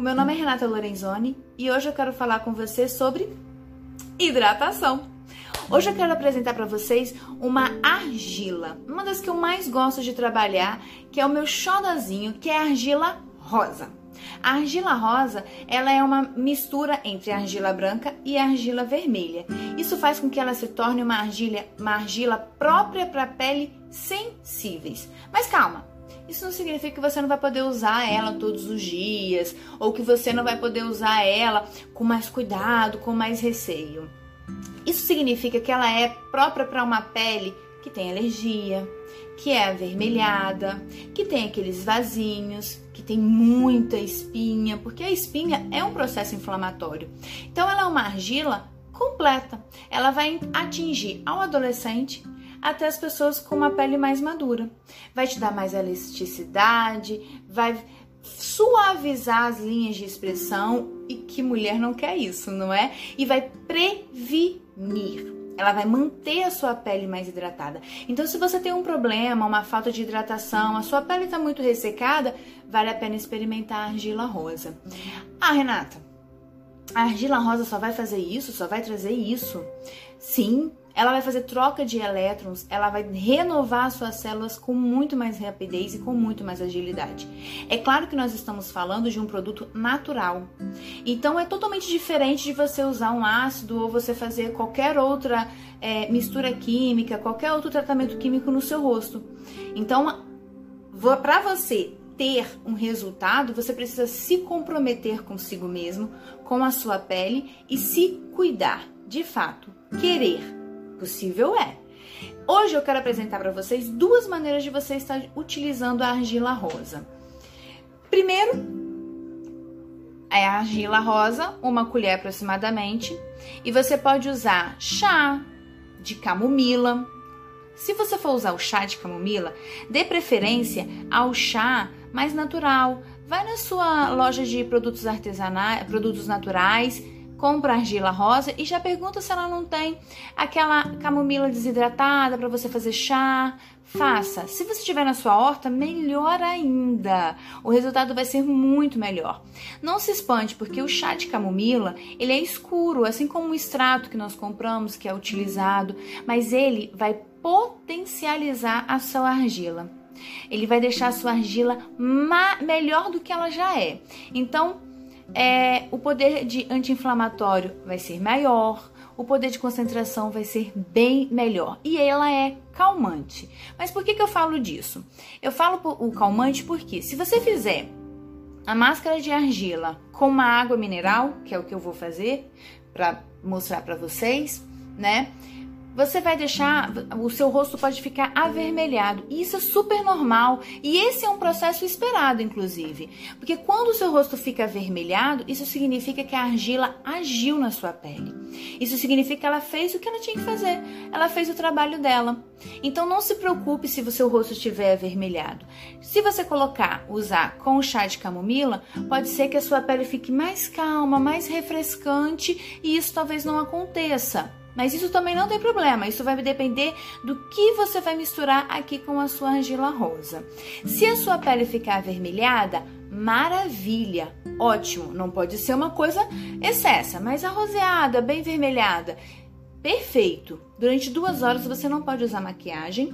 O meu nome é Renata Lorenzoni e hoje eu quero falar com você sobre hidratação. Hoje eu quero apresentar para vocês uma argila, uma das que eu mais gosto de trabalhar, que é o meu xodazinho, que é a argila rosa. A argila rosa, ela é uma mistura entre argila branca e argila vermelha. Isso faz com que ela se torne uma argila, uma argila própria para pele sensíveis. Mas calma, isso não significa que você não vai poder usar ela todos os dias ou que você não vai poder usar ela com mais cuidado, com mais receio. Isso significa que ela é própria para uma pele que tem alergia, que é avermelhada, que tem aqueles vasinhos, que tem muita espinha, porque a espinha é um processo inflamatório. Então ela é uma argila completa. Ela vai atingir ao adolescente até as pessoas com uma pele mais madura. Vai te dar mais elasticidade, vai suavizar as linhas de expressão e que mulher não quer isso, não é? E vai prevenir. Ela vai manter a sua pele mais hidratada. Então, se você tem um problema, uma falta de hidratação, a sua pele está muito ressecada, vale a pena experimentar a argila rosa. Ah, Renata, a argila rosa só vai fazer isso? Só vai trazer isso? Sim, ela vai fazer troca de elétrons, ela vai renovar suas células com muito mais rapidez e com muito mais agilidade. É claro que nós estamos falando de um produto natural, então é totalmente diferente de você usar um ácido ou você fazer qualquer outra é, mistura química, qualquer outro tratamento químico no seu rosto. Então, para você ter um resultado, você precisa se comprometer consigo mesmo, com a sua pele e se cuidar, de fato, querer Possível é. Hoje eu quero apresentar para vocês duas maneiras de você estar utilizando a argila rosa. Primeiro, é a argila rosa, uma colher aproximadamente, e você pode usar chá de camomila. Se você for usar o chá de camomila, dê preferência ao chá mais natural. Vai na sua loja de produtos artesanais, produtos naturais compra argila rosa e já pergunta se ela não tem aquela camomila desidratada para você fazer chá. Faça. Se você tiver na sua horta, melhor ainda. O resultado vai ser muito melhor. Não se espante, porque o chá de camomila, ele é escuro, assim como o extrato que nós compramos, que é utilizado, mas ele vai potencializar a sua argila. Ele vai deixar a sua argila melhor do que ela já é. Então, é, o poder de anti-inflamatório vai ser maior, o poder de concentração vai ser bem melhor e ela é calmante. Mas por que, que eu falo disso? Eu falo o calmante porque se você fizer a máscara de argila com uma água mineral, que é o que eu vou fazer para mostrar para vocês, né? Você vai deixar, o seu rosto pode ficar avermelhado. E isso é super normal. E esse é um processo esperado, inclusive. Porque quando o seu rosto fica avermelhado, isso significa que a argila agiu na sua pele. Isso significa que ela fez o que ela tinha que fazer. Ela fez o trabalho dela. Então não se preocupe se o seu rosto estiver avermelhado. Se você colocar, usar com chá de camomila, pode ser que a sua pele fique mais calma, mais refrescante e isso talvez não aconteça. Mas isso também não tem problema, isso vai depender do que você vai misturar aqui com a sua argila rosa. Se a sua pele ficar avermelhada, maravilha, ótimo, não pode ser uma coisa excessa, mas arroseada, bem vermelhada, perfeito. Durante duas horas você não pode usar maquiagem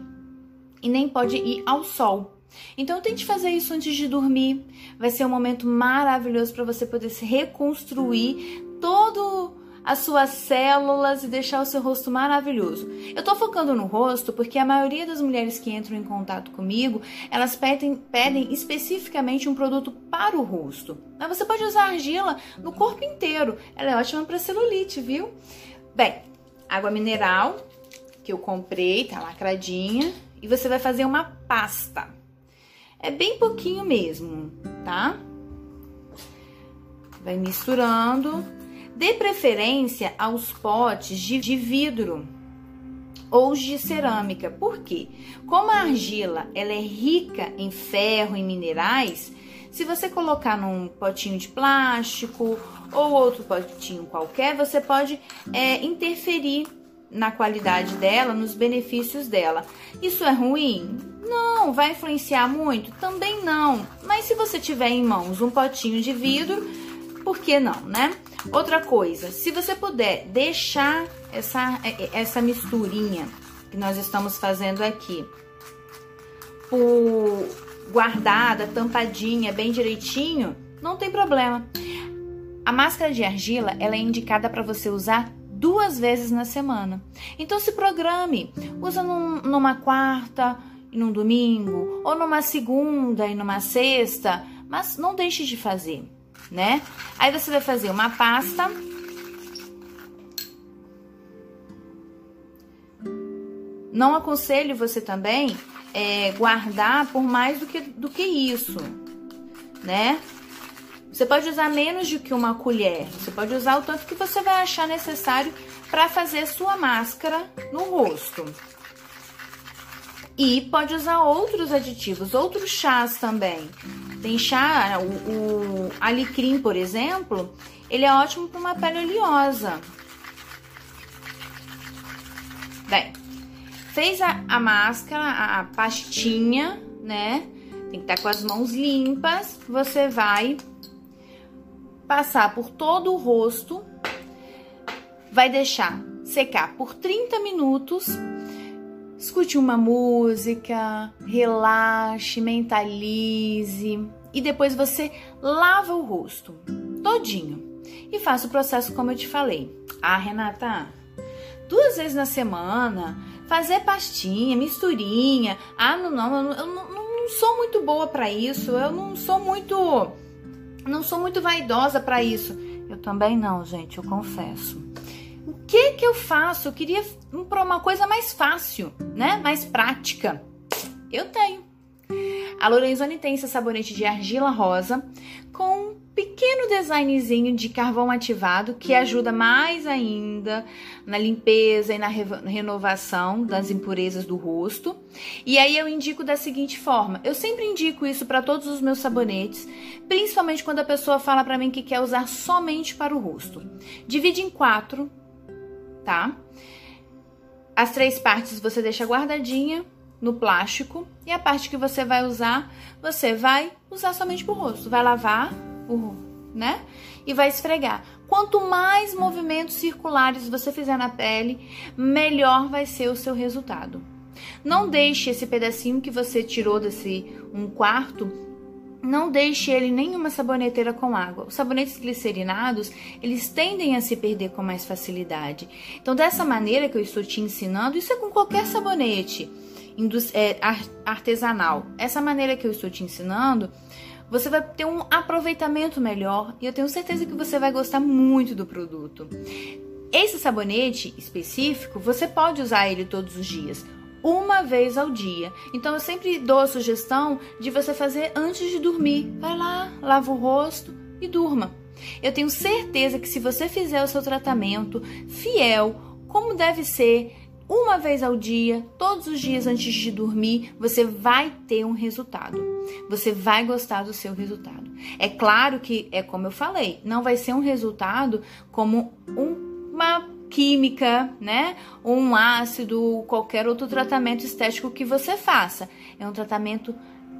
e nem pode ir ao sol. Então tente fazer isso antes de dormir. Vai ser um momento maravilhoso para você poder se reconstruir todo as suas células e deixar o seu rosto maravilhoso. Eu tô focando no rosto porque a maioria das mulheres que entram em contato comigo, elas pedem, pedem especificamente um produto para o rosto. Mas você pode usar argila no corpo inteiro. Ela é ótima para celulite, viu? Bem, água mineral que eu comprei, tá lacradinha, e você vai fazer uma pasta. É bem pouquinho mesmo, tá? Vai misturando Dê preferência aos potes de, de vidro ou de cerâmica. Por quê? Como a argila ela é rica em ferro e minerais, se você colocar num potinho de plástico ou outro potinho qualquer, você pode é, interferir na qualidade dela, nos benefícios dela. Isso é ruim? Não, vai influenciar muito? Também não. Mas se você tiver em mãos um potinho de vidro, por que não, né? Outra coisa, se você puder deixar essa, essa misturinha que nós estamos fazendo aqui por guardada, tampadinha, bem direitinho, não tem problema. A máscara de argila ela é indicada para você usar duas vezes na semana. Então se programe, usa num, numa quarta e num domingo, ou numa segunda e numa sexta, mas não deixe de fazer, né? Aí você vai fazer uma pasta Não aconselho você também é, guardar por mais do que, do que isso, né? Você pode usar menos do que uma colher. Você pode usar o tanto que você vai achar necessário para fazer sua máscara no rosto. E pode usar outros aditivos, outros chás também. Chá, o, o alecrim, por exemplo, ele é ótimo para uma pele oleosa. Bem, fez a, a máscara, a, a pastinha, né? Tem que estar tá com as mãos limpas. Você vai passar por todo o rosto, vai deixar secar por 30 minutos. Escute uma música, relaxe, mentalize e depois você lava o rosto todinho e faça o processo como eu te falei. Ah, Renata, duas vezes na semana, fazer pastinha, misturinha. Ah, não, não, eu não, não, sou muito boa para isso. Eu não sou muito não sou muito vaidosa para isso. Eu também não, gente, eu confesso. O que que eu faço? Eu queria uma coisa mais fácil, né? Mais prática. Eu tenho. A Lorenzoni tem esse sabonete de argila rosa com pequeno designzinho de carvão ativado que ajuda mais ainda na limpeza e na renovação das impurezas do rosto. E aí eu indico da seguinte forma: eu sempre indico isso para todos os meus sabonetes, principalmente quando a pessoa fala para mim que quer usar somente para o rosto. Divide em quatro, tá? As três partes você deixa guardadinha no plástico e a parte que você vai usar, você vai usar somente para o rosto. Vai lavar o, né? E vai esfregar. Quanto mais movimentos circulares você fizer na pele, melhor vai ser o seu resultado. Não deixe esse pedacinho que você tirou desse um quarto, não deixe ele nenhuma saboneteira com água. Os sabonetes glicerinados, eles tendem a se perder com mais facilidade. Então, dessa maneira que eu estou te ensinando, isso é com qualquer sabonete é, artesanal. Essa maneira que eu estou te ensinando, você vai ter um aproveitamento melhor e eu tenho certeza que você vai gostar muito do produto. Esse sabonete específico, você pode usar ele todos os dias, uma vez ao dia. Então eu sempre dou a sugestão de você fazer antes de dormir. Vai lá, lava o rosto e durma. Eu tenho certeza que se você fizer o seu tratamento fiel, como deve ser, uma vez ao dia, todos os dias antes de dormir, você vai ter um resultado. Você vai gostar do seu resultado. É claro que é como eu falei, não vai ser um resultado como um, uma química, né? Um ácido, qualquer outro tratamento estético que você faça. É um tratamento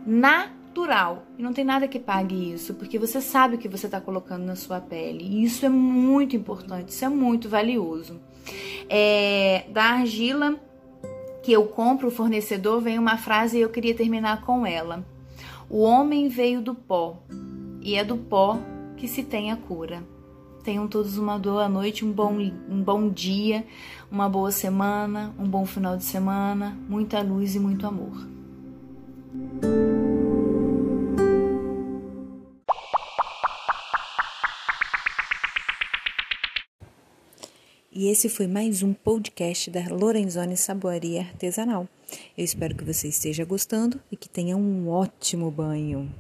natural. E não tem nada que pague isso, porque você sabe o que você está colocando na sua pele. E isso é muito importante, isso é muito valioso. É, da argila que eu compro, o fornecedor, vem uma frase e eu queria terminar com ela. O homem veio do pó, e é do pó que se tem a cura. Tenham todos uma boa noite, um bom, um bom dia, uma boa semana, um bom final de semana, muita luz e muito amor. E esse foi mais um podcast da Lorenzoni Saboaria Artesanal. Eu espero que você esteja gostando e que tenha um ótimo banho.